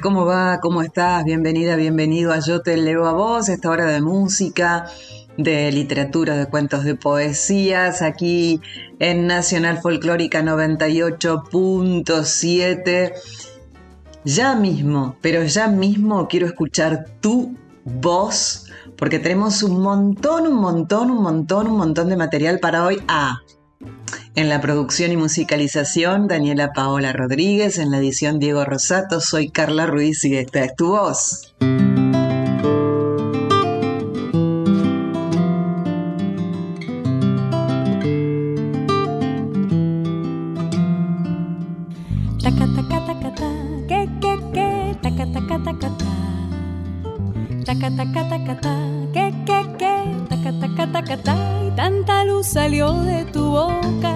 ¿Cómo va? ¿Cómo estás? Bienvenida, bienvenido a Yo te leo a vos, esta hora de música, de literatura, de cuentos, de poesías, aquí en Nacional Folclórica 98.7. Ya mismo, pero ya mismo quiero escuchar tu voz, porque tenemos un montón, un montón, un montón, un montón de material para hoy. Ah, en la producción y musicalización, Daniela Paola Rodríguez. En la edición, Diego Rosato. Soy Carla Ruiz y esta es tu voz. y tanta luz salió de tu boca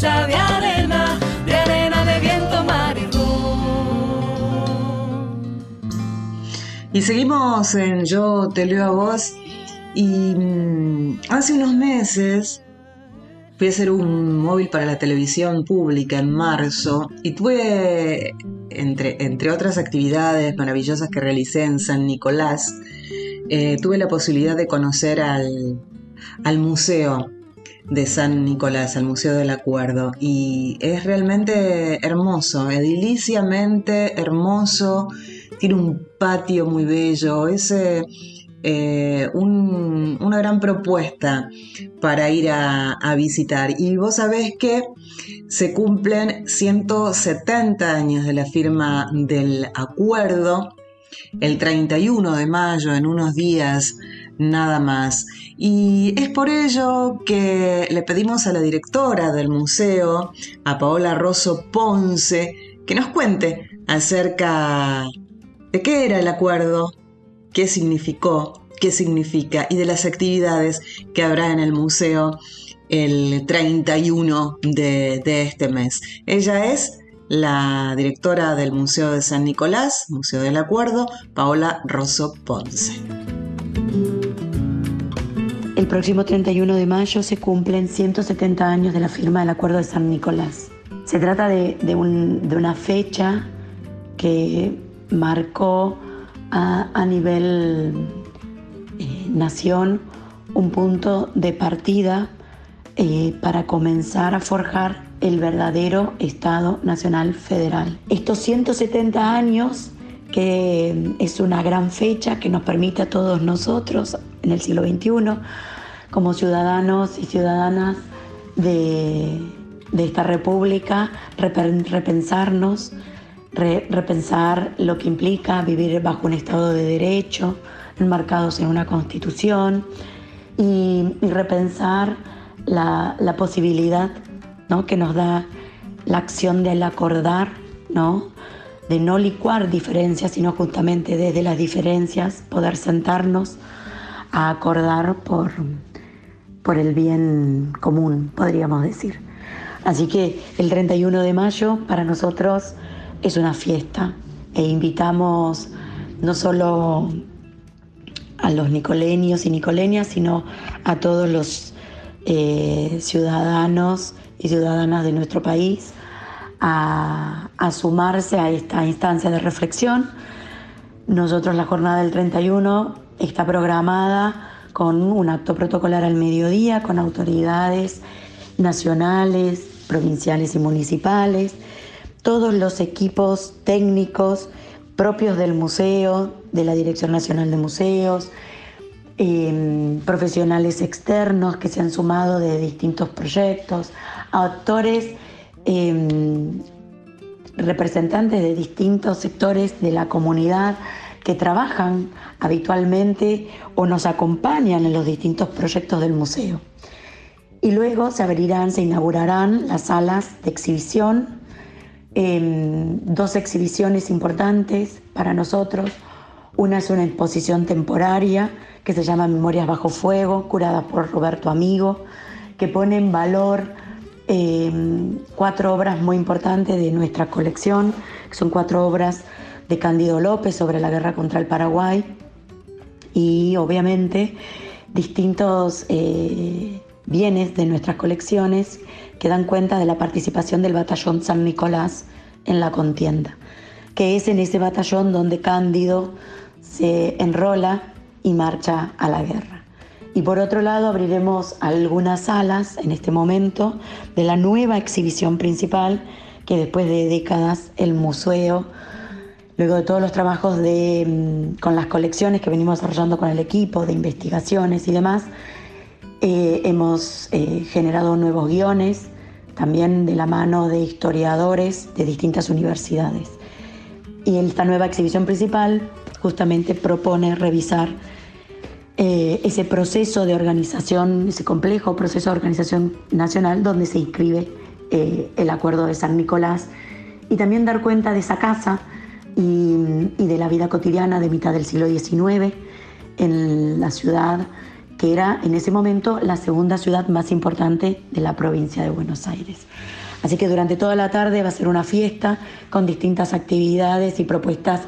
hecha de arena, de arena de viento, mar y seguimos en Yo te leo a vos. Y mm, hace unos meses fui a hacer un móvil para la televisión pública en marzo y tuve, entre, entre otras actividades maravillosas que realicé en San Nicolás, eh, tuve la posibilidad de conocer al, al museo de San Nicolás, al Museo del Acuerdo. Y es realmente hermoso, ediliciamente hermoso, tiene un patio muy bello, es eh, eh, un- una gran propuesta para ir a, a visitar. Y vos sabés que se cumplen 170 años de la firma del acuerdo, el 31 de mayo, en unos días nada más. Y es por ello que le pedimos a la directora del museo, a Paola Rosso Ponce, que nos cuente acerca de qué era el acuerdo, qué significó, qué significa y de las actividades que habrá en el museo el 31 de, de este mes. Ella es la directora del Museo de San Nicolás, Museo del Acuerdo, Paola Rosso Ponce. Próximo 31 de mayo se cumplen 170 años de la firma del Acuerdo de San Nicolás. Se trata de, de un- de una fecha que marcó a, nivel eh, nación un punto de partida eh, para comenzar a forjar el verdadero Estado Nacional Federal. Estos 170 años, que es una gran fecha que nos permite a todos nosotros en el siglo XXI, como ciudadanos y ciudadanas de, de esta república, repen- repensarnos, re- repensar lo que implica vivir bajo un Estado de Derecho, enmarcados en una constitución, y, y repensar la, la posibilidad ¿no? que nos da la acción del acordar, ¿no? de no licuar diferencias, sino justamente desde las diferencias poder sentarnos a acordar por, por el bien común, podríamos decir. Así que el 31 de mayo para nosotros es una fiesta e invitamos no solo a los nicoleños y nicoleñas, sino a todos los eh, ciudadanos y ciudadanas de nuestro país a, sumarse a esta instancia de reflexión. Nosotros la jornada del 31 está programada con un acto protocolar al mediodía, con autoridades nacionales, provinciales y municipales, todos los equipos técnicos propios del museo, de la Dirección Nacional de Museos, em, profesionales externos que se han sumado de distintos proyectos, actores em, representantes de distintos sectores de la comunidad que trabajan habitualmente o nos acompañan en los distintos proyectos del museo. Y luego se abrirán, se inaugurarán las salas de exhibición, em, dos exhibiciones importantes para nosotros. Una es una exposición temporaria que se llama Memorias bajo fuego, curada por Roberto Amigo, que pone en valor em, cuatro obras muy importantes de nuestra colección, que son cuatro obras de Cándido López sobre la guerra contra el Paraguay y obviamente distintos eh, bienes de nuestras colecciones que dan cuenta de la participación del batallón San Nicolás en la contienda, que es en ese batallón donde Cándido se enrola y marcha a la guerra. Y por otro lado abriremos algunas salas en este momento de la nueva exhibición principal que después de décadas el museo, luego de todos los trabajos de, mm, con las colecciones que venimos desarrollando con el equipo, de investigaciones y demás, eh, hemos eh, generado nuevos guiones, también de la mano de historiadores de distintas universidades. Y esta nueva exhibición principal justamente propone revisar eh, ese proceso de organización, ese complejo proceso de organización nacional donde se inscribe el acuerdo de San Nicolás y también dar cuenta de esa casa y, de la vida cotidiana de mitad del siglo XIX en la ciudad que era en ese momento la segunda ciudad más importante de la provincia de Buenos Aires. Así que durante toda la tarde va a ser una fiesta con distintas actividades y propuestas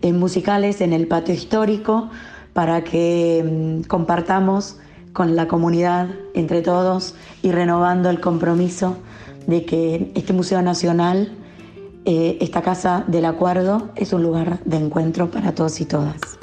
eh, musicales en el patio histórico para que mm, compartamos con la comunidad entre todos y renovando el compromiso de que este Museo Nacional, eh, esta Casa del Acuerdo, es un lugar de encuentro para todos y todas.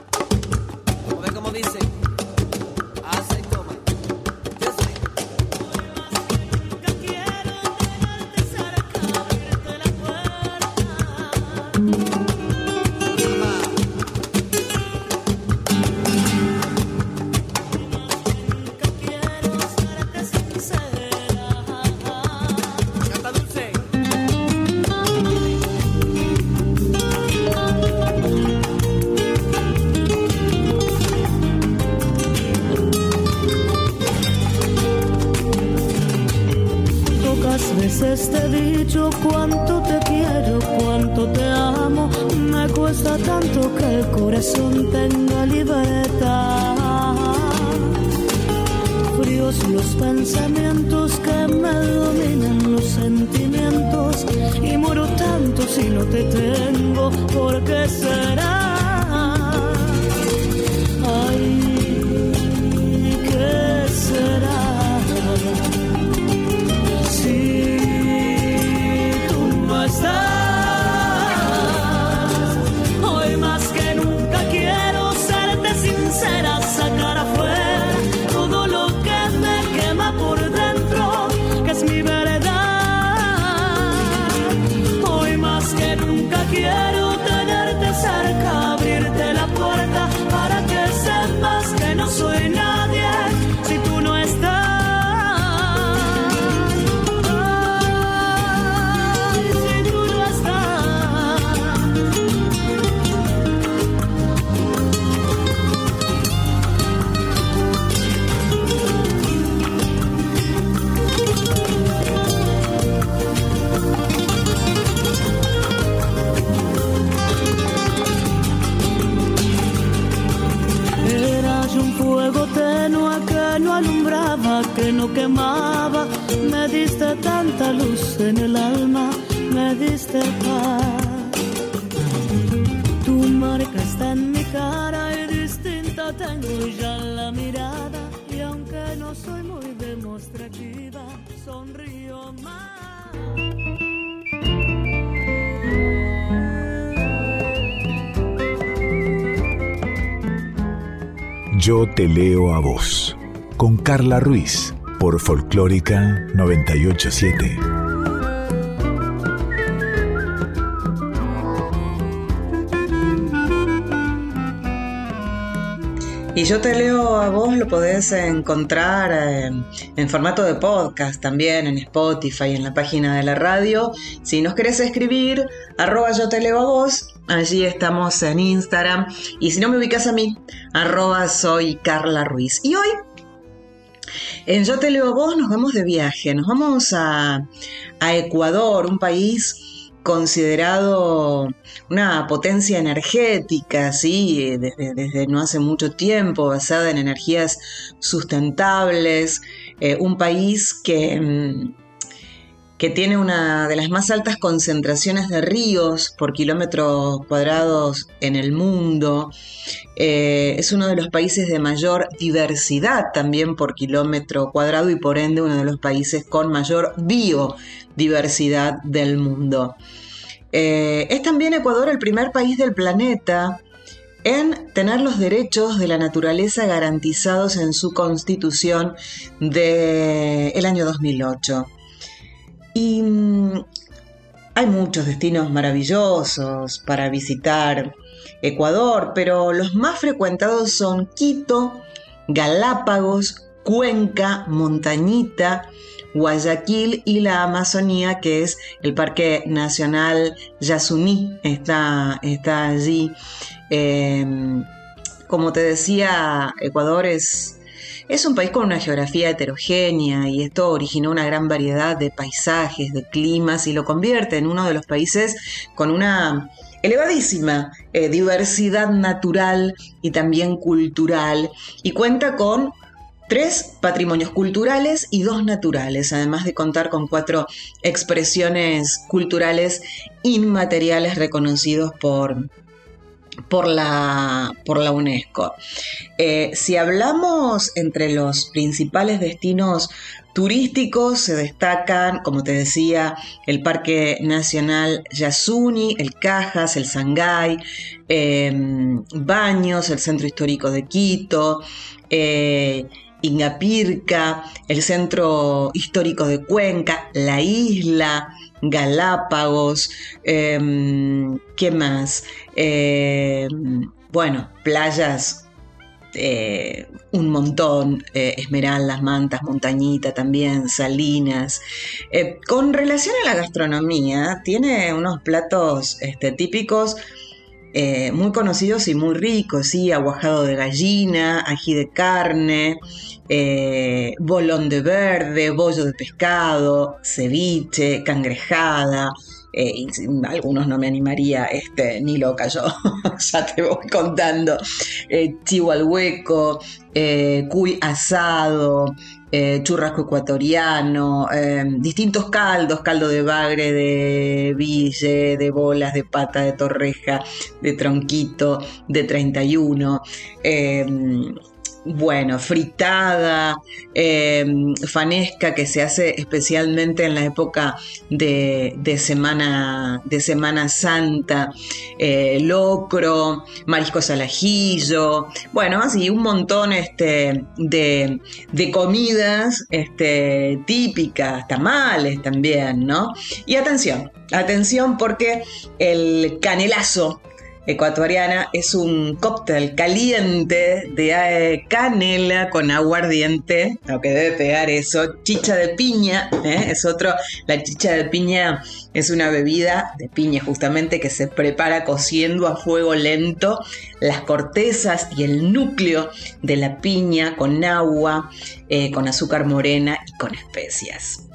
Te leo a vos. Con Carla Ruiz por Folclórica 987. Y yo te leo a vos, lo podés encontrar eh, en formato de podcast también, en Spotify, en la página de la radio. Si nos querés escribir, arroba yo te leo a vos, allí estamos en Instagram. Y si no me ubicas a mí, arroba soy Carla Ruiz. Y hoy, en Yo te leo a vos, nos vamos de viaje, nos vamos a, a Ecuador, un país considerado una potencia energética, ¿sí? desde, no hace mucho tiempo, basada en energías sustentables, eh, un país que, mm, que tiene una de las más altas concentraciones de ríos por kilómetros cuadrados en el mundo, eh, es uno de los países de mayor diversidad también por kilómetro cuadrado y por ende uno de los países con mayor biodiversidad del mundo. Eh, es también Ecuador el primer país del planeta en tener los derechos de la naturaleza garantizados en su constitución del año 2008. Y mm, hay muchos destinos maravillosos para visitar Ecuador, pero los más frecuentados son Quito, Galápagos, Cuenca, Montañita, Guayaquil y la Amazonía, que es el Parque Nacional Yasuní, está, está allí. Em, como te decía, Ecuador es, es un país con una geografía heterogénea y esto originó una gran variedad de paisajes, de climas y lo convierte en uno de los países con una elevadísima eh, diversidad natural y también cultural. Y cuenta con tres patrimonios culturales y dos naturales, además de contar con cuatro expresiones culturales inmateriales reconocidos por, por, la, por la UNESCO. Eh, si hablamos entre los principales destinos turísticos, se destacan, como te decía, el Parque Nacional Yasuni, el Cajas, el Sangay, em, Baños, el Centro Histórico de Quito, eh, Ingapirca, el Centro Histórico de Cuenca, la isla, Galápagos, em, ¿qué más? Em, bueno, playas eh, un montón, eh, Esmeraldas, Mantas, Montañita también, Salinas. Eh, con relación a la gastronomía, tiene unos platos este, típicos muy conocidos y muy ricos, ¿sí? aguajado de gallina, ají de carne, eh, bolón de verde, bollo de pescado, ceviche, cangrejada. Eh, algunos no me animaría, este, ni loca yo, ya te voy contando. Eh, chivo al hueco, eh, churrasco ecuatoriano, distintos caldos, caldo de bagre, de ville, de bolas, de pata, de torreja, de tronquito, de 31 bueno, fritada, em, fanesca que se hace especialmente en la época de, semana, de semana Santa, eh, locro, mariscos al ajillo, bueno, así un montón este, de, de comidas este, típicas, tamales también, ¿no? Y atención, atención porque el canelazo ecuatoriana es un cóctel caliente de eh, canela con aguardiente, lo que debe pegar eso, chicha de piña, ¿eh? es otro, la chicha de piña es una bebida de piña justamente que se prepara cociendo a fuego lento las cortezas y el núcleo de la piña con agua, eh, con azúcar morena y con especias.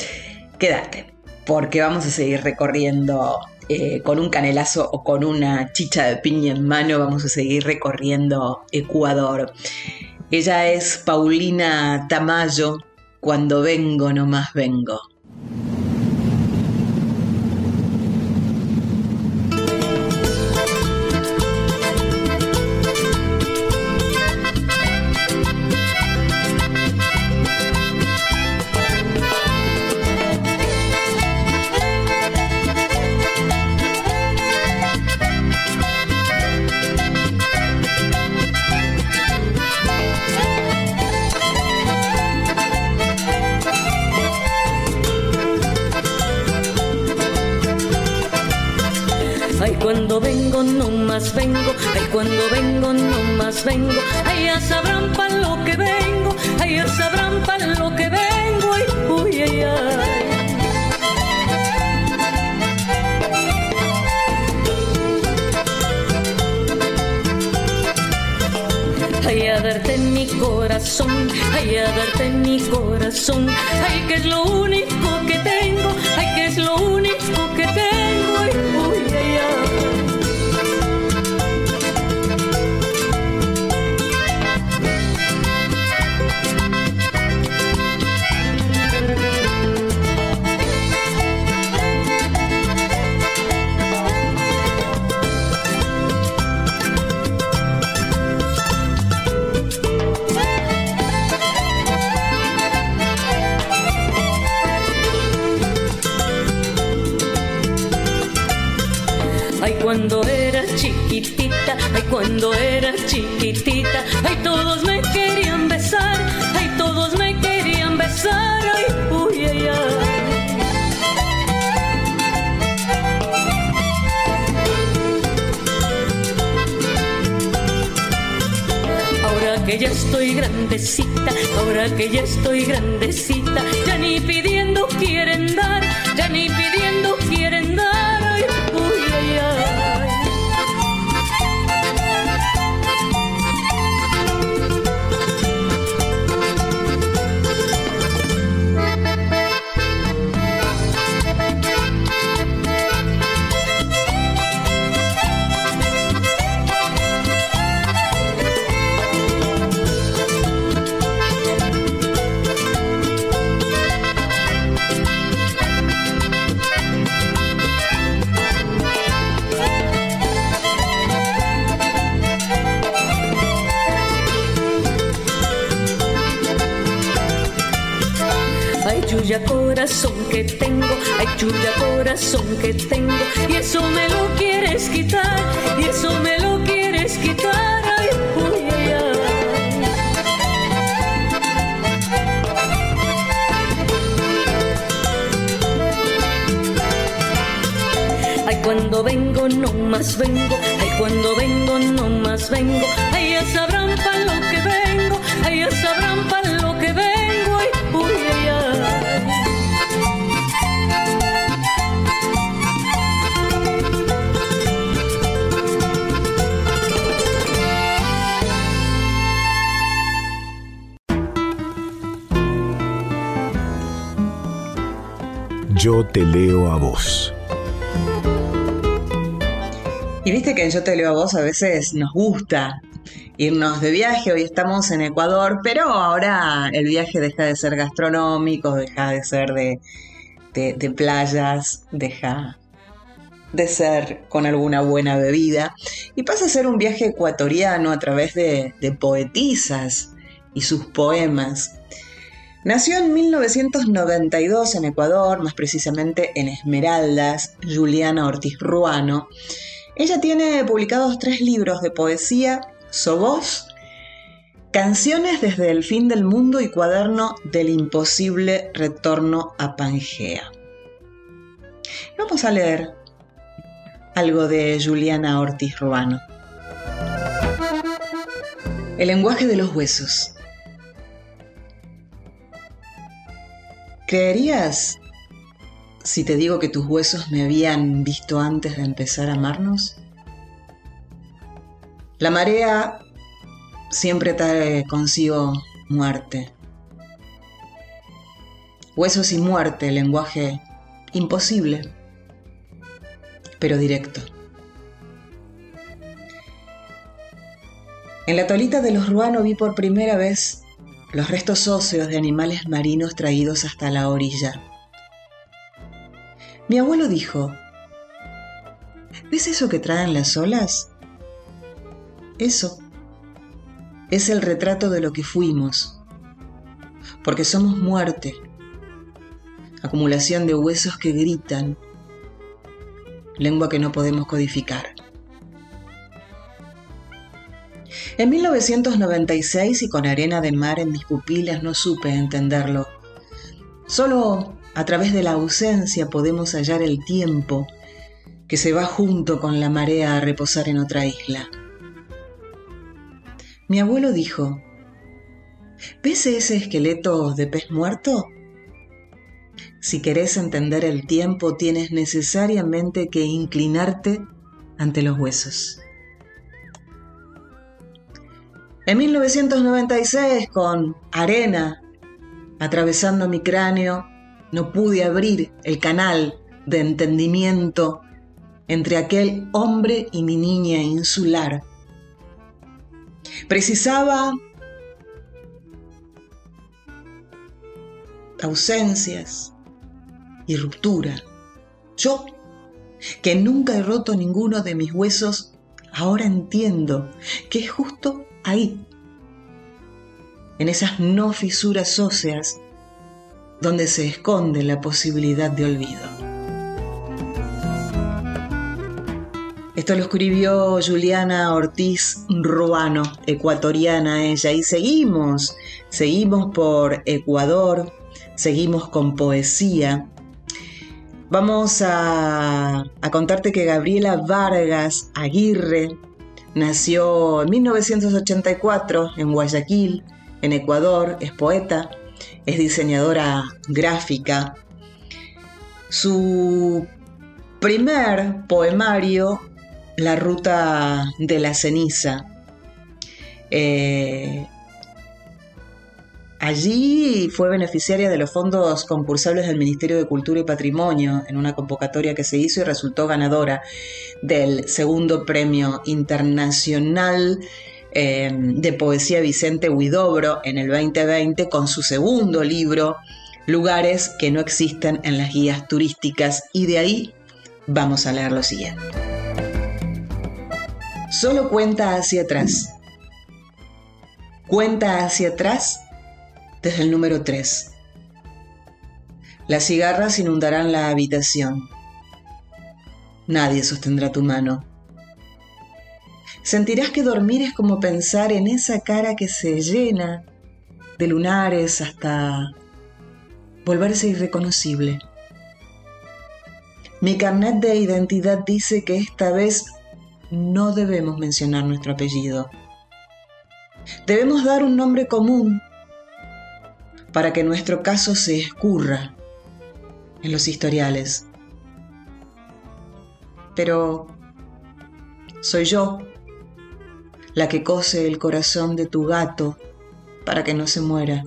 Quédate, porque vamos a seguir recorriendo eh, con un canelazo o con una chicha de piña en mano vamos a seguir recorriendo Ecuador. Ella es Paulina Tamayo, cuando vengo nomás vengo. Y eso me lo quieres quitar, y eso me lo quieres quitar, ay, uy, ay, ay. Cuando vengo no más vengo, ay, cuando vengo no más vengo, ay, ya sabrán para lo que vengo, ay, ya sabrán para Yo te leo a vos. Y viste que en Yo te leo a vos a veces nos gusta irnos de viaje. Hoy estamos en Ecuador, pero ahora el viaje deja de ser gastronómico, deja de ser de, de- de playas, deja de ser con alguna buena bebida y pasa a ser un viaje ecuatoriano a través de, de poetisas y sus poemas. Nació en 1992 en Ecuador, más precisamente en Esmeraldas, Juliana Ortiz Ruano. Ella tiene publicados tres libros de poesía, Sobos, Canciones desde el fin del mundo y Cuaderno del imposible retorno a Pangea. Vamos a leer algo de Juliana Ortiz Ruano. El lenguaje de los huesos. ¿Creerías si te digo que tus huesos me habían visto antes de empezar a amarnos? La marea siempre trae consigo muerte. Huesos y muerte, lenguaje imposible, pero directo. En la tolita de los Ruano vi por primera vez los restos óseos de animales marinos traídos hasta la orilla. Mi abuelo dijo, ¿ves eso que traen las olas? Eso es el retrato de lo que fuimos, porque somos muerte, acumulación de huesos que gritan, lengua que no podemos codificar. En 1996 y con arena de mar en mis pupilas no supe entenderlo. Solo a través de la ausencia podemos hallar el tiempo que se va junto con la marea a reposar en otra isla. Mi abuelo dijo, ¿ves ese esqueleto de pez muerto? Si querés entender el tiempo, tienes necesariamente que inclinarte ante los huesos. En 1996, con arena atravesando mi cráneo, no pude abrir el canal de entendimiento entre aquel hombre y mi niña insular. Precisaba ausencias y ruptura. Yo, que nunca he roto ninguno de mis huesos, ahora entiendo que es justo ahí, en esas no fisuras óseas, donde se esconde la posibilidad de olvido. Esto lo escribió Juliana Ortiz Ruano, ecuatoriana ella, y seguimos, seguimos por Ecuador, seguimos con poesía. Vamos a, a contarte que Gabriela Vargas Aguirre nació en 1984 en Guayaquil, en Ecuador, es poeta, es diseñadora gráfica. Su primer poemario la ruta de la ceniza. Eh, allí fue beneficiaria de los fondos concursables del Ministerio de Cultura y Patrimonio en una convocatoria que se hizo y resultó ganadora del segundo premio internacional eh, de poesía Vicente Huidobro en el 2020 con su segundo libro, Lugares que no existen en las guías turísticas. Y de ahí vamos a leer lo siguiente. Solo cuenta hacia atrás. Cuenta hacia atrás desde el número 3. Las cigarras inundarán la habitación. Nadie sostendrá tu mano. Sentirás que dormir es como pensar en esa cara que se llena de lunares hasta volverse irreconocible. Mi carnet de identidad dice que esta vez no debemos mencionar nuestro apellido. Debemos dar un nombre común para que nuestro caso se escurra en los historiales. Pero soy yo la que cose el corazón de tu gato para que no se muera,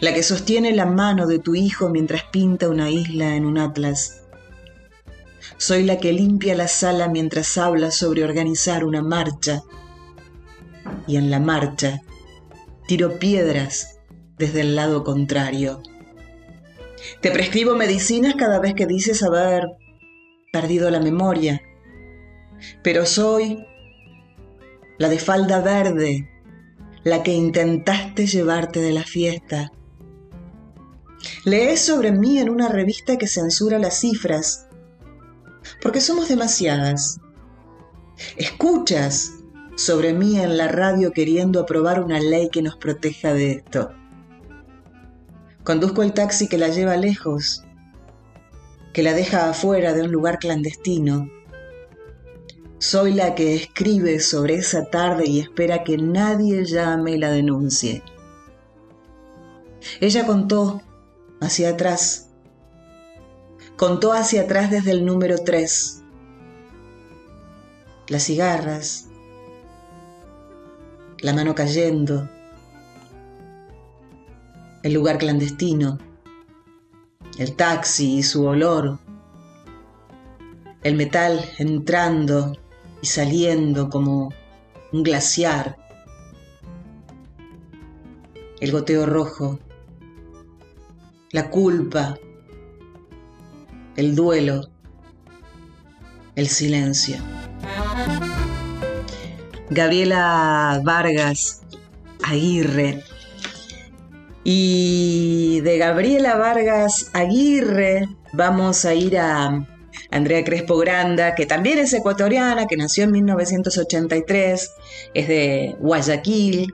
la que sostiene la mano de tu hijo mientras pinta una isla en un atlas soy la que limpia la sala mientras habla sobre organizar una marcha. Y en la marcha tiro piedras desde el lado contrario. Te prescribo medicinas cada vez que dices haber perdido la memoria. Pero soy la de falda verde, la que intentaste llevarte de la fiesta. Lees sobre mí en una revista que censura las cifras porque somos demasiadas. Escuchas sobre mí en la radio queriendo aprobar una ley que nos proteja de esto. Conduzco el taxi que la lleva lejos, que la deja afuera de un lugar clandestino. Soy la que escribe sobre esa tarde y espera que nadie llame y la denuncie. Ella contó hacia atrás Contó hacia atrás desde el número 3. Las cigarras, la mano cayendo, el lugar clandestino, el taxi y su olor, el metal entrando y saliendo como un glaciar, el goteo rojo, la culpa, el duelo, el silencio. Gabriela Vargas Aguirre. Y de Gabriela Vargas Aguirre vamos a ir a Andrea Crespo Granda, que también es ecuatoriana, que nació en 1983, es de Guayaquil.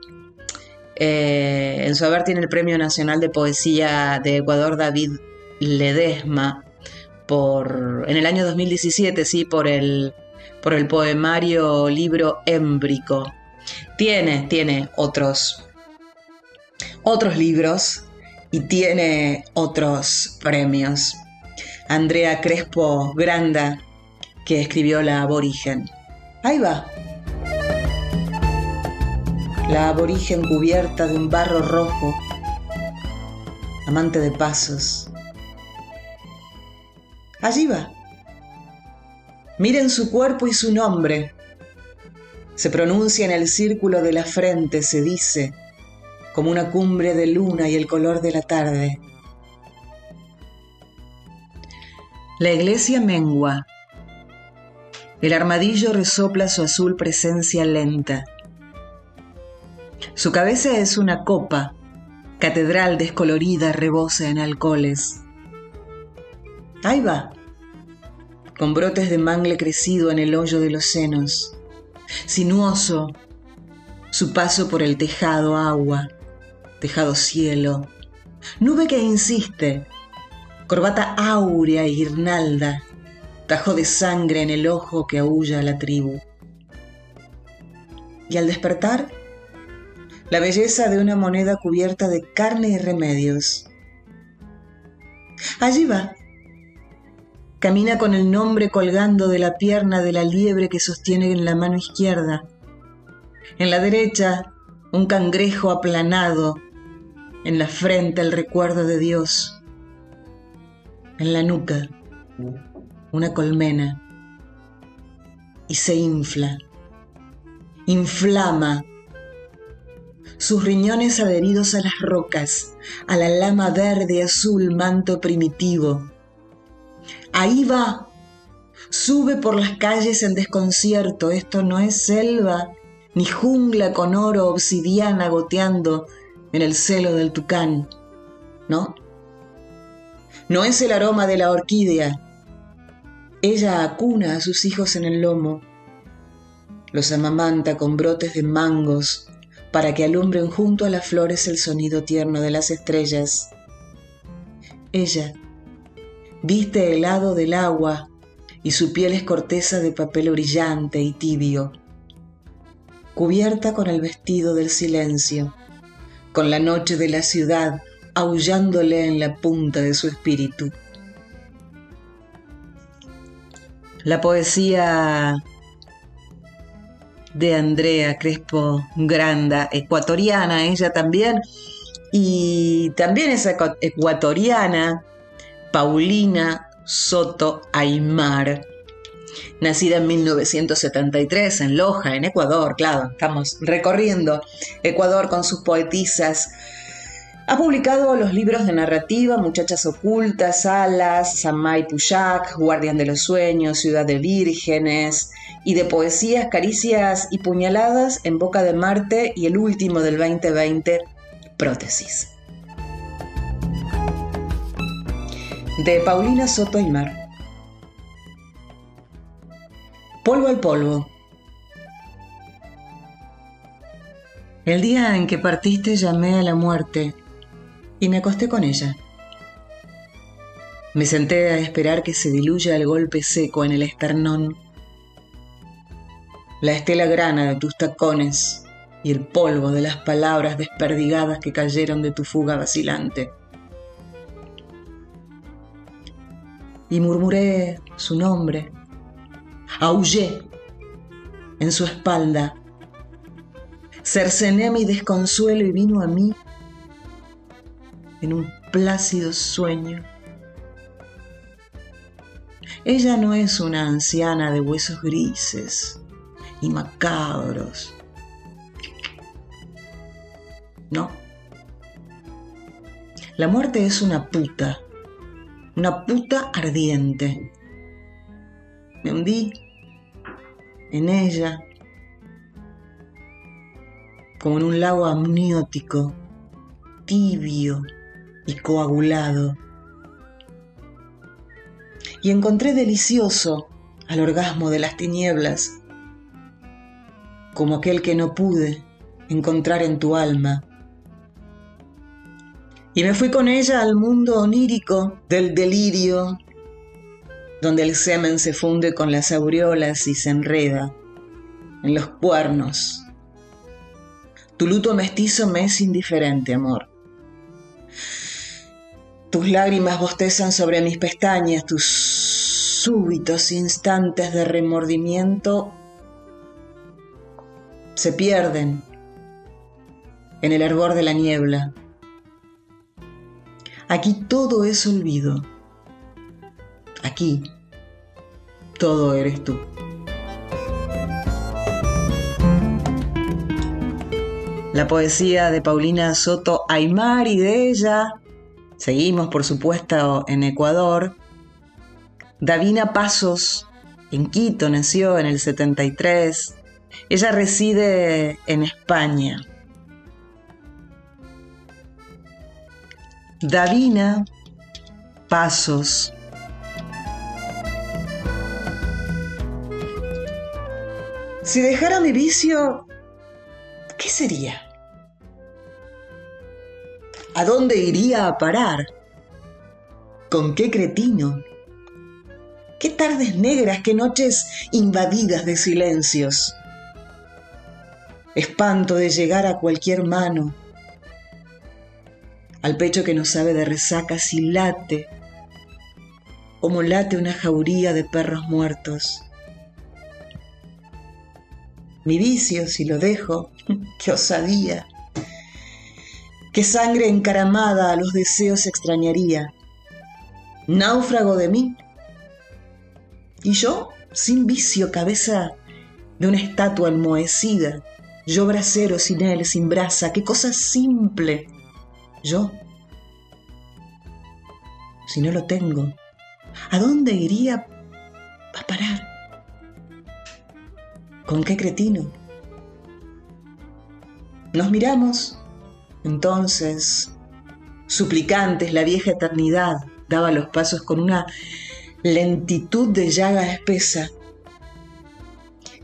Eh, en su haber tiene el Premio Nacional de Poesía de Ecuador David Ledesma por, en el año 2017, sí, por el, por el poemario libro Émbrico. Tiene, tiene otros, otros libros y tiene otros premios. Andrea Crespo Granda, que escribió La Aborigen. Ahí va. La aborigen cubierta de un barro rojo, amante de pasos. Allí va. Miren su cuerpo y su nombre. Se pronuncia en el círculo de la frente, se dice, como una cumbre de luna y el color de la tarde. La iglesia mengua. El armadillo resopla su azul presencia lenta. Su cabeza es una copa, catedral descolorida rebosa en alcoholes. Ahí va, con brotes de mangle crecido en el hoyo de los senos. Sinuoso, su paso por el tejado agua, tejado cielo, nube que insiste, corbata áurea y guirnalda, tajo de sangre en el ojo que aúlla a la tribu. Y al despertar, la belleza de una moneda cubierta de carne y remedios. Allí va. Camina con el nombre colgando de la pierna de la liebre que sostiene en la mano izquierda. En la derecha, un cangrejo aplanado. En la frente, el recuerdo de Dios. En la nuca, una colmena. Y se infla. Inflama sus riñones adheridos a las rocas, a la lama verde azul manto primitivo. Ahí va, sube por las calles en desconcierto, esto no es selva, ni jungla con oro obsidiana goteando en el celo del tucán, ¿no? No es el aroma de la orquídea. Ella acuna a sus hijos en el lomo, los amamanta con brotes de mangos para que alumbren junto a las flores el sonido tierno de las estrellas. Ella viste el lado del agua y su piel es corteza de papel brillante y tibio, cubierta con el vestido del silencio, con la noche de la ciudad aullándole en la punta de su espíritu. La poesía de Andrea Crespo Granda, ecuatoriana ella también, y también es ecuatoriana Paulina Soto Aymar, nacida en 1973 en Loja, en Ecuador, claro, estamos recorriendo Ecuador con sus poetisas. Ha publicado los libros de narrativa Muchachas Ocultas, Alas, Samay Puyak, Guardián de los Sueños, Ciudad de Vírgenes, y de poesías, caricias y puñaladas en Boca de Marte y el último del 2020, Prótesis. De Paulina Soto Mar. Polvo al polvo. El día en que partiste llamé a la muerte y me acosté con ella. Me senté a esperar que se diluya el golpe seco en el esternón la estela grana de tus tacones y el polvo de las palabras desperdigadas que cayeron de tu fuga vacilante. Y murmuré su nombre, aullé en su espalda, cercené mi desconsuelo y vino a mí en un plácido sueño. Ella no es una anciana de huesos grises, y macabros. No. La muerte es una puta, una puta ardiente. Me hundí en ella como en un lago amniótico, tibio y coagulado. Y encontré delicioso al orgasmo de las tinieblas como aquel que no pude encontrar en tu alma. Y me fui con ella al mundo onírico del delirio, donde el semen se funde con las aureolas y se enreda en los cuernos. Tu luto mestizo me es indiferente, amor. Tus lágrimas bostezan sobre mis pestañas, tus súbitos instantes de remordimiento se pierden en el hervor de la niebla. Aquí todo es olvido. Aquí todo eres tú. La poesía de Paulina Soto Aymar y de ella Seguimos, por supuesto, en Ecuador. Davina Pasos, en Quito, nació en el 73. Ella reside en España. Davina Pasos. Si dejara mi vicio, ¿qué sería? ¿A dónde iría a parar? ¿Con qué cretino? ¿Qué tardes negras, qué noches invadidas de silencios? Espanto de llegar a cualquier mano, al pecho que no sabe de resaca si late, como late una jauría de perros muertos. Mi vicio, si lo dejo, qué osadía. Qué sangre encaramada a los deseos extrañaría. Náufrago de mí. Y yo, sin vicio, cabeza de una estatua enmohecida. Yo bracero sin él, sin brasa. Qué cosa simple. Yo, si no lo tengo, ¿a dónde iría a parar? ¿Con qué cretino? Nos miramos entonces, suplicantes, la vieja eternidad daba los pasos con una lentitud de llaga espesa.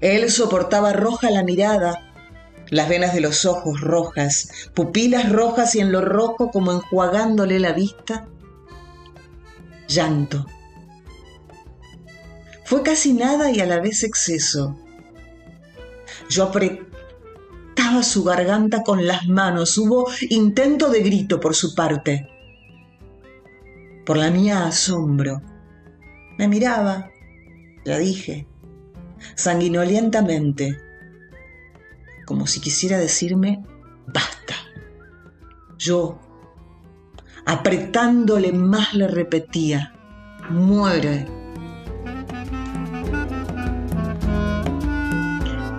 Él soportaba roja la mirada, las venas de los ojos rojas, pupilas rojas y en lo rojo como enjuagándole la vista, llanto. Fue casi nada y a la vez exceso. Yo apreté su garganta con las manos. Hubo intento de grito por su parte. Por la mía asombro. Me miraba, ya dije, sanguinolientamente, como si quisiera decirme, basta. Yo, apretándole más, le repetía, muere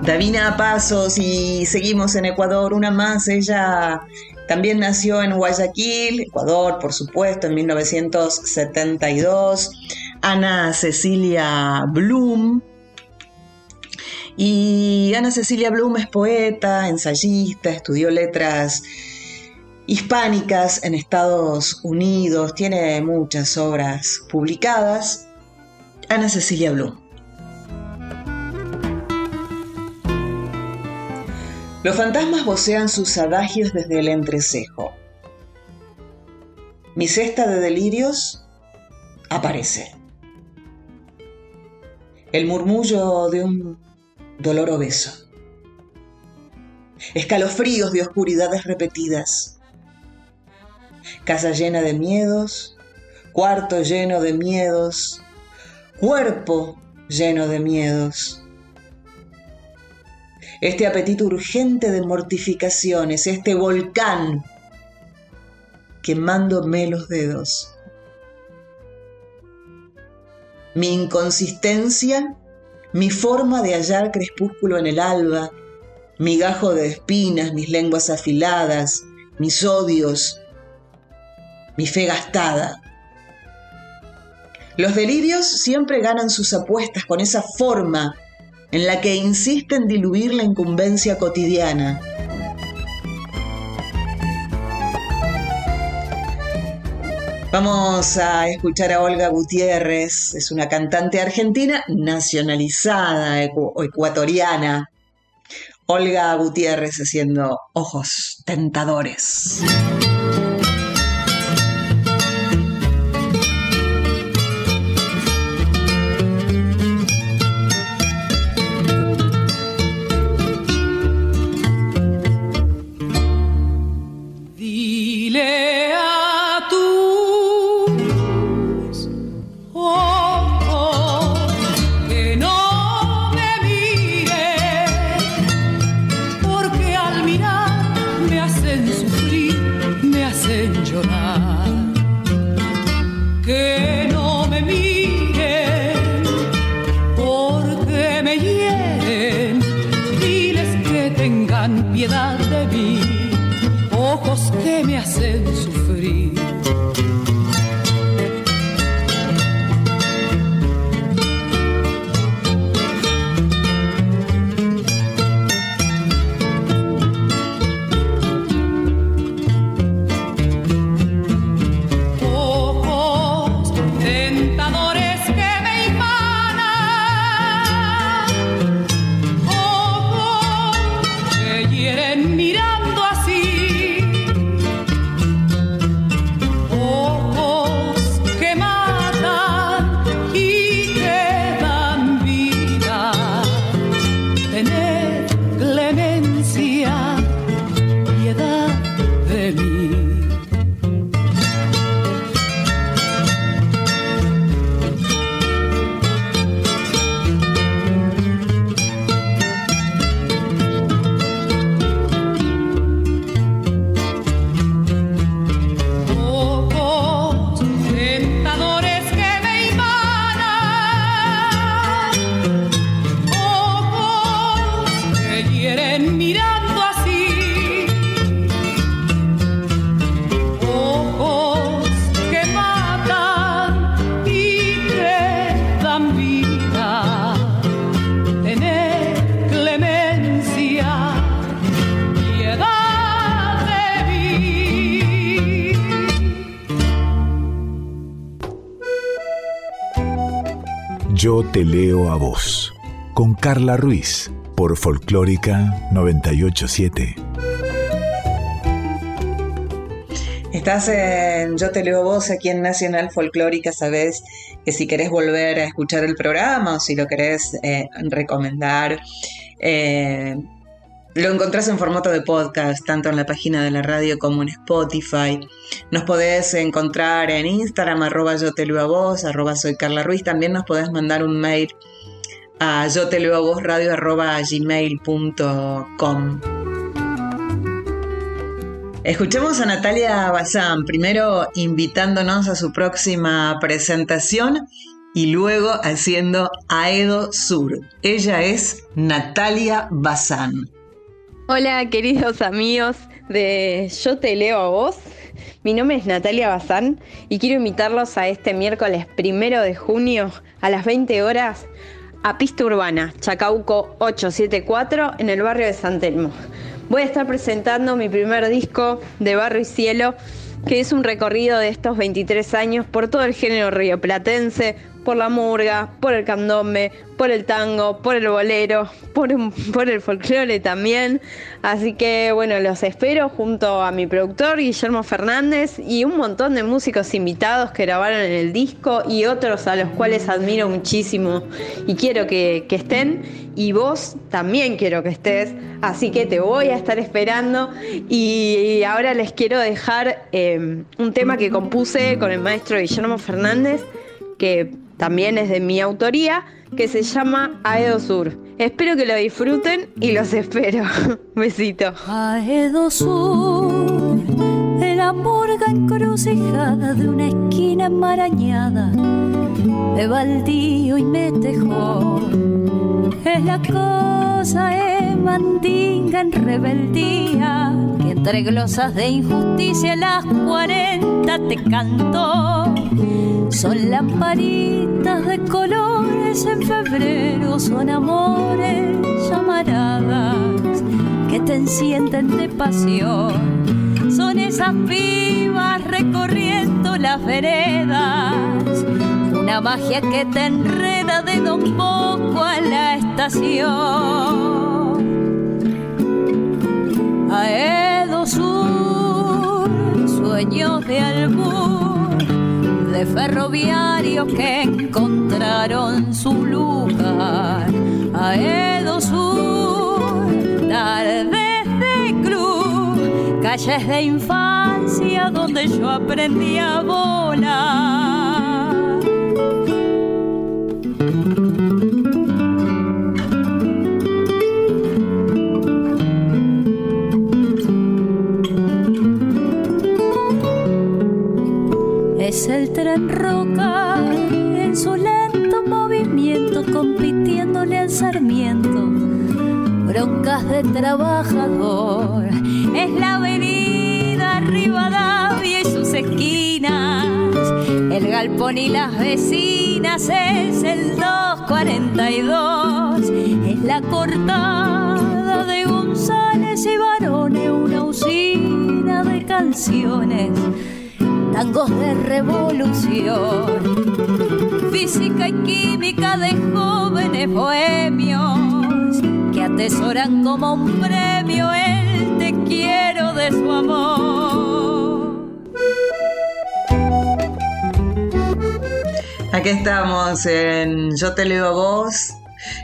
Davina Pasos y seguimos en Ecuador, una más, ella también nació en Guayaquil, Ecuador, por supuesto, en 1972. Ana Cecilia Bloom. Y Ana Cecilia Bloom es poeta, ensayista, estudió letras hispánicas en Estados Unidos, tiene muchas obras publicadas. Ana Cecilia Bloom. Los fantasmas vocean sus adagios desde el entrecejo. Mi cesta de delirios aparece. El murmullo de un dolor obeso. Escalofríos de oscuridades repetidas. Casa llena de miedos, cuarto lleno de miedos, cuerpo lleno de miedos este apetito urgente de mortificaciones, este volcán quemándome los dedos. Mi inconsistencia, mi forma de hallar crepúsculo en el alba, mi gajo de espinas, mis lenguas afiladas, mis odios, mi fe gastada. Los delirios siempre ganan sus apuestas con esa forma en la que insiste en diluir la incumbencia cotidiana. Vamos a escuchar a Olga Gutiérrez, es una cantante argentina nacionalizada ecuatoriana. Olga Gutiérrez haciendo ojos tentadores. Te leo a vos, con Carla Ruiz, por Folclórica 987. Estás en Yo te leo a vos aquí en Nacional Folclórica, sabes que si querés volver a escuchar el programa o si lo querés eh, recomendar, eh, lo encontrás en formato de podcast, tanto en la página de la radio como en Spotify. Nos podés encontrar en Instagram, arroba yo te arroba soy Carla Ruiz. También nos podés mandar un mail a yo te leo a vos radio arroba. Escuchemos a Natalia Bazán, primero invitándonos a su próxima presentación y luego haciendo Aedo Sur. Ella es Natalia Bazán. Hola queridos amigos de Yo te leo a vos. Mi nombre es Natalia Bazán y quiero invitarlos a este miércoles primero de junio a las 20 horas a Pista Urbana, Chacauco 874 en el barrio de San Telmo. Voy a estar presentando mi primer disco de Barro y Cielo, que es un recorrido de estos 23 años por todo el género rioplatense, por la murga, por el candombe, por el tango, por el bolero, por, el folclore también. Así que bueno, los espero junto a mi productor Guillermo Fernández y un montón de músicos invitados que grabaron en el disco y otros a los cuales admiro muchísimo y quiero que, estén. Y vos también quiero que estés, así que te voy a estar esperando. Y ahora les quiero dejar eh, un tema que compuse con el maestro Guillermo Fernández que también es de mi autoría, que se llama Aedo Sur. Espero que lo disfruten y los espero. Besito. Aedo Sur, la morga encrucijada de una esquina enmarañada, de baldío y metejón. Es la cosa de mandinga en rebeldía, que entre glosas de injusticia las cuarenta te cantó son lamparitas de colores en febrero, son amores llamaradas que te encienden de pasión. Son esas vivas recorriendo las veredas, una magia que te enreda de don poco a la estación. Aedo Sur, sueños de albur de ferroviarios que encontraron su lugar. A Edo Sur, calles de infancia donde yo aprendí a volar. Es el tren roca en su lento movimiento compitiéndole al sarmiento. Broncas de trabajador. Es la Rivadavia y sus esquinas. El galpón y las vecinas es el 242. Es la cortada de González y Barone, una usina de canciones tangos de revolución, física y química de jóvenes bohemios que atesoran como un premio el te quiero de su amor. Aquí estamos en Yo te leo a vos,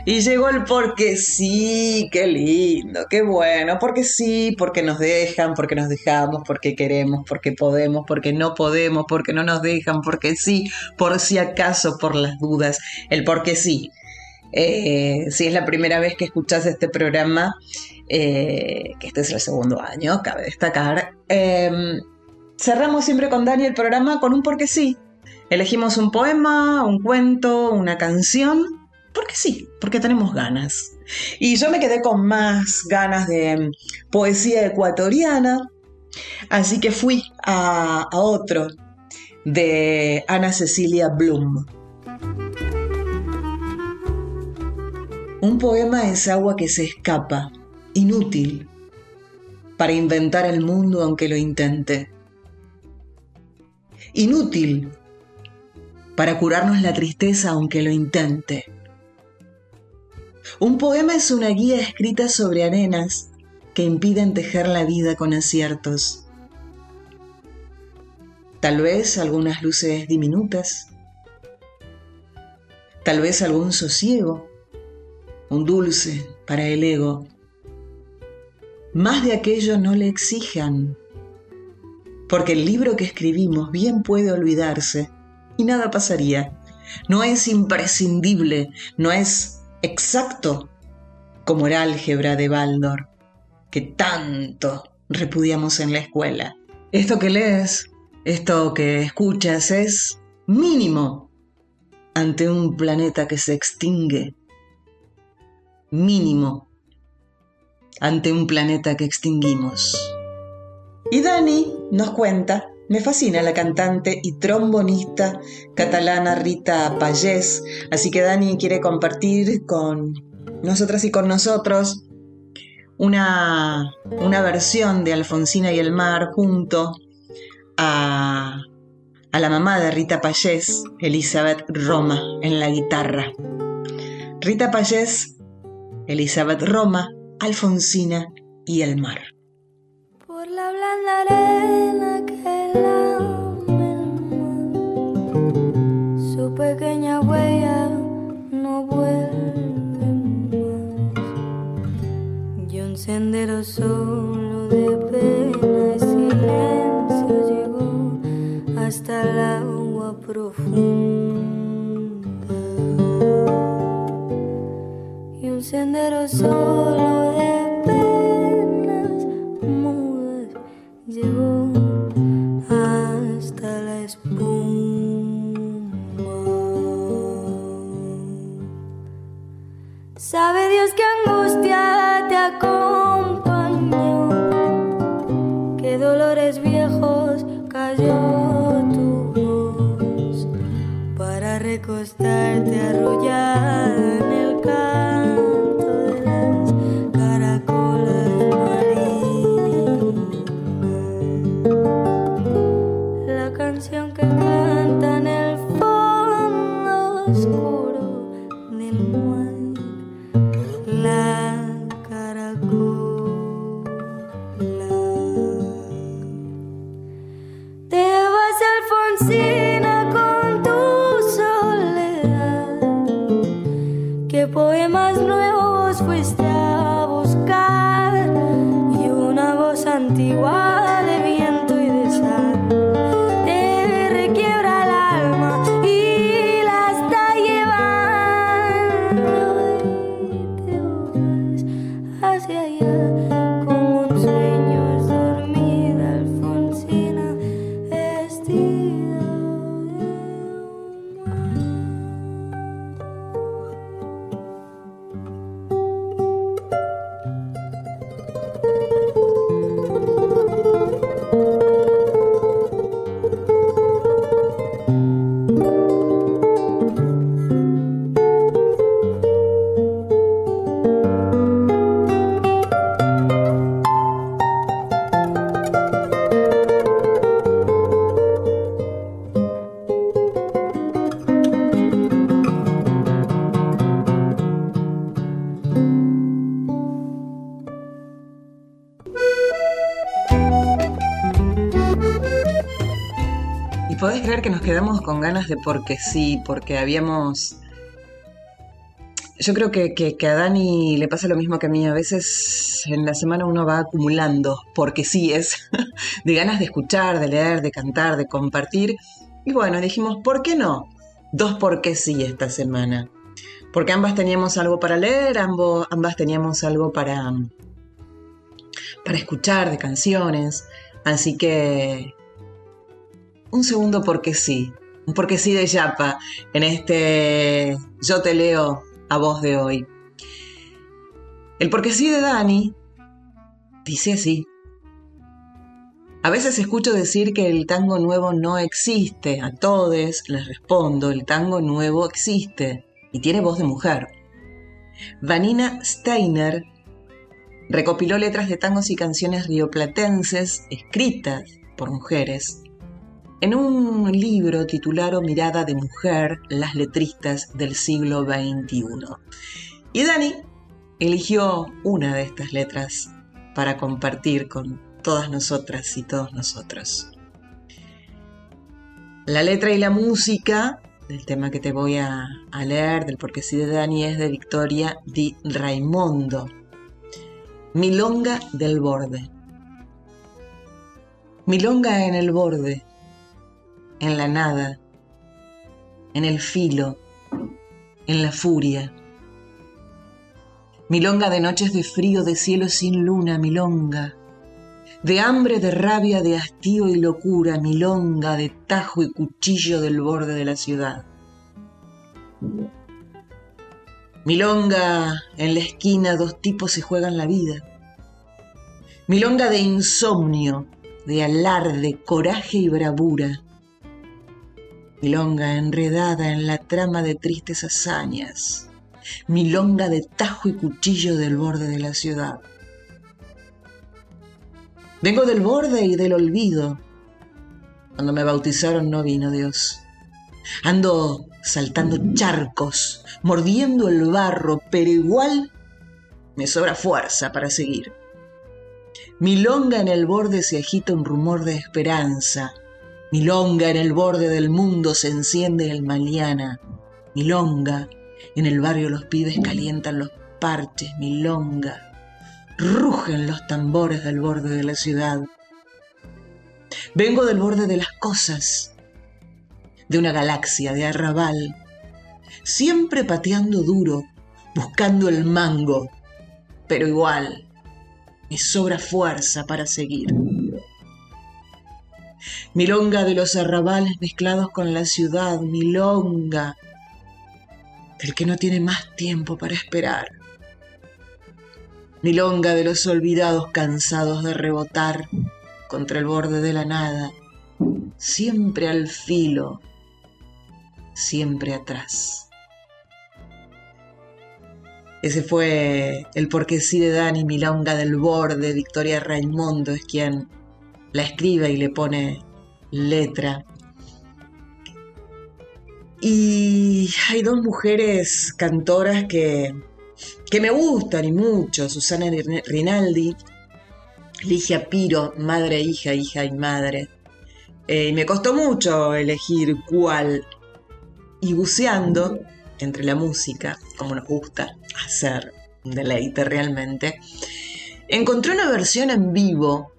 y llegó el porque sí, qué lindo, qué bueno, porque sí, porque nos dejan, porque nos dejamos, porque queremos, porque podemos, porque no podemos, porque no nos dejan, porque sí, por si acaso, por las dudas, el porque sí. Eh, si es la primera vez que escuchas este programa, eh, que este es el segundo año, cabe destacar, em, cerramos siempre con Dani el programa con un porque sí. Elegimos un poema, un cuento, una canción porque sí, porque tenemos ganas. Y yo me quedé con más ganas de mm, poesía ecuatoriana, así que fui a, otro de Ana Cecilia Bloom. Un poema es agua que se escapa, inútil, para inventar el mundo aunque lo intente. Inútil para curarnos la tristeza aunque lo intente. Un poema es una guía escrita sobre arenas que impiden tejer la vida con aciertos. Tal vez algunas luces diminutas, tal vez algún sosiego, un dulce para el ego. Más de aquello no le exijan, porque el libro que escribimos bien puede olvidarse y nada pasaría. No es imprescindible, no es exacto como el álgebra de Baldor, que tanto repudiamos en la escuela. Esto que lees, esto que escuchas es mínimo ante un planeta que se extingue. Mínimo ante un planeta que extinguimos. Y Dani nos cuenta me fascina la cantante y trombonista catalana Rita Payés, así que Dani quiere compartir con nosotras y con nosotros una, una versión de Alfonsina y el mar junto a, a la mamá de Rita Payés, Elizabeth Roma, en la guitarra. Rita Payés, Elizabeth Roma, Alfonsina y el mar. Por la blanda arena que pequeña huella no vuelve más. Y un sendero solo de pena y silencio llegó hasta el agua profunda. Y un sendero solo de Sabe Dios que angustia te acompañó, que dolores viejos cayó tu voz para recostarte arrullada con ganas de porque sí, porque habíamos... Yo creo que, que- a Dani le pasa lo mismo que a mí. A veces en la semana uno va acumulando, porque sí es, de ganas de escuchar, de leer, de cantar, de compartir. Y bueno, dijimos, ¿por qué no? Dos por qué sí esta semana. Porque ambas teníamos algo para leer, ambos, ambas teníamos algo para, para escuchar de canciones. Así que un segundo porque sí, porque sí de Yapa en este Yo te leo a voz de hoy. El porque sí de Dani dice así. A veces escucho decir que el tango nuevo no existe. A todos les respondo, el tango nuevo existe y tiene voz de mujer. Vanina Steiner recopiló letras de tangos y canciones rioplatenses escritas por mujeres en un libro titulado Mirada de Mujer, las letristas del siglo XXI. Y Dani eligió una de estas letras para compartir con todas nosotras y todos nosotros. La letra y la música del tema que te voy a, leer, del porque sí de Dani, es de Victoria Di Raimondo. Milonga del borde. Milonga en el borde, en la nada, en el filo, en la furia. Milonga de noches de frío, de cielo sin luna, milonga. De hambre, de rabia, de hastío y locura, milonga de tajo y cuchillo del borde de la ciudad. Milonga en la esquina, dos tipos se juegan la vida. Milonga de insomnio, de alarde, coraje y bravura. Milonga enredada en la trama de tristes hazañas. Milonga de tajo y cuchillo del borde de la ciudad. Vengo del borde y del olvido. Cuando me bautizaron no vino Dios. Ando saltando charcos, mordiendo el barro, pero igual me sobra fuerza para seguir. Milonga en el borde se agita un rumor de esperanza. Milonga en el borde del mundo se enciende el mañana. Milonga en el barrio los pibes calientan los parches. Milonga. Rugen los tambores del borde de la ciudad. Vengo del borde de las cosas, de una galaxia de arrabal, siempre pateando duro, buscando el mango, pero igual me sobra fuerza para seguir. Milonga de los arrabales mezclados con la ciudad, milonga del que no tiene más tiempo para esperar. Milonga de los olvidados cansados de rebotar contra el borde de la nada, siempre al filo, siempre atrás. Ese fue el porque sí de Dani Milonga del Borde, Victoria Raimondo es quien la escribe y le pone letra. Y hay dos mujeres cantoras que, que me gustan y mucho, Susana Rinaldi, Ligia Piro, madre, hija, hija y madre. Eh, me costó mucho elegir cuál. Y buceando entre la música, como nos gusta hacer un deleite realmente, encontré una versión en vivo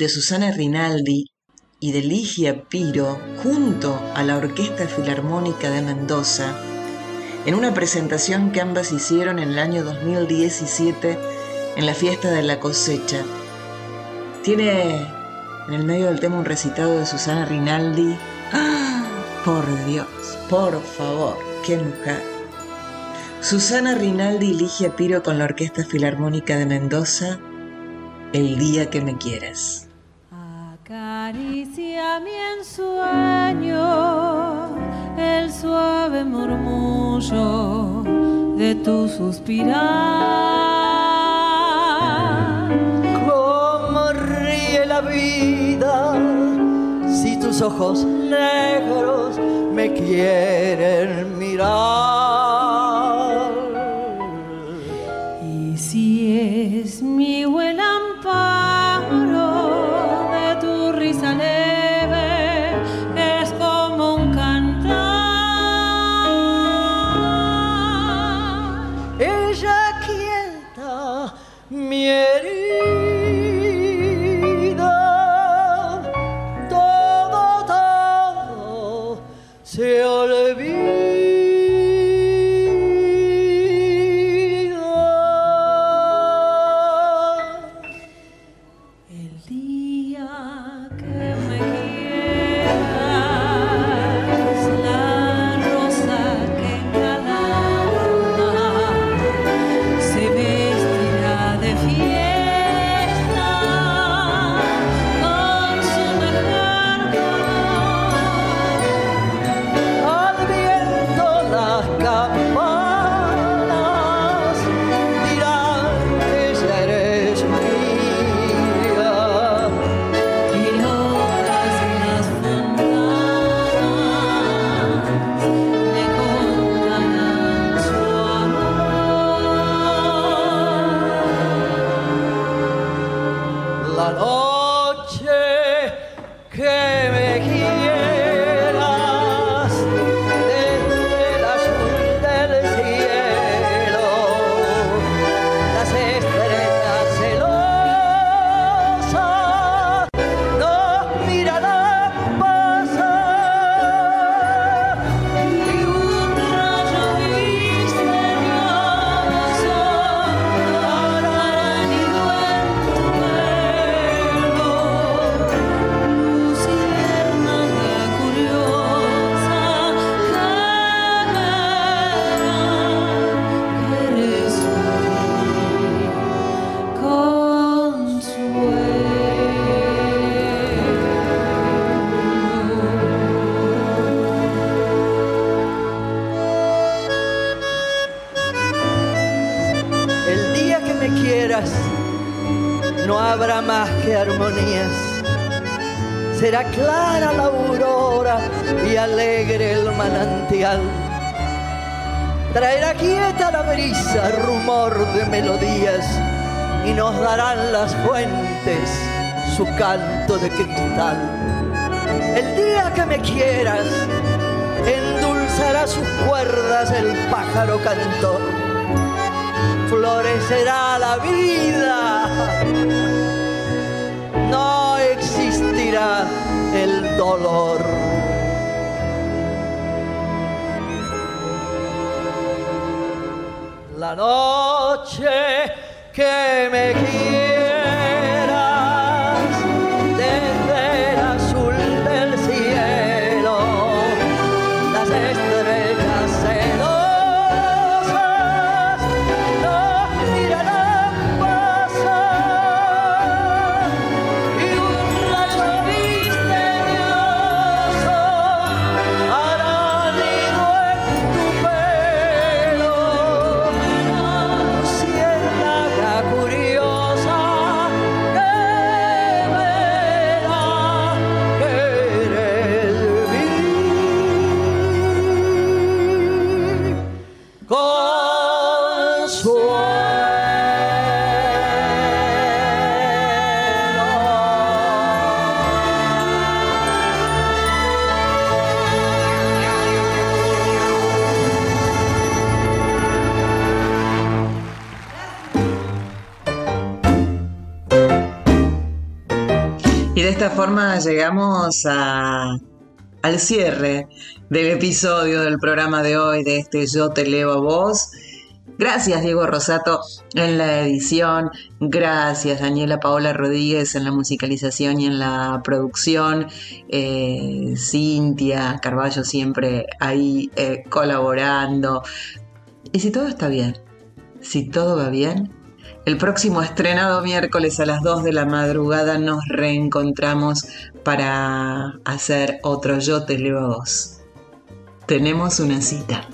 de Susana Rinaldi y de Ligia Piro junto a la Orquesta Filarmónica de Mendoza en una presentación que ambas hicieron en el año 2017 en la fiesta de la cosecha. Tiene en el medio del tema un recitado de Susana Rinaldi. ¡Ah! Por Dios, por favor qué mujer. Susana Rinaldi y Ligia Piro con la Orquesta Filarmónica de Mendoza, El día que me quieras. Acaricia mi ensueño, el suave murmullo de tu suspirar. Cómo ríe la vida si tus ojos negros me quieren mirar. noche que armonías. Será clara la aurora y alegre el manantial. Traerá quieta la brisa, rumor de melodías, y nos darán las fuentes su canto de cristal. El día que me quieras, endulzará sus cuerdas el pájaro cantor. Florecerá la vida, existirá el dolor. La noche que me llegamos al cierre del episodio del programa de hoy de este Yo te leo a vos. Gracias Diego Rosato en la edición, gracias Daniela Paola Rodríguez en la musicalización y en la producción, eh, Cintia Carballo siempre ahí eh, colaborando. Y si todo está bien, si todo va bien, el próximo estrenado miércoles a las 2 de la madrugada nos reencontramos para hacer otro Yo te leo. Tenemos una cita.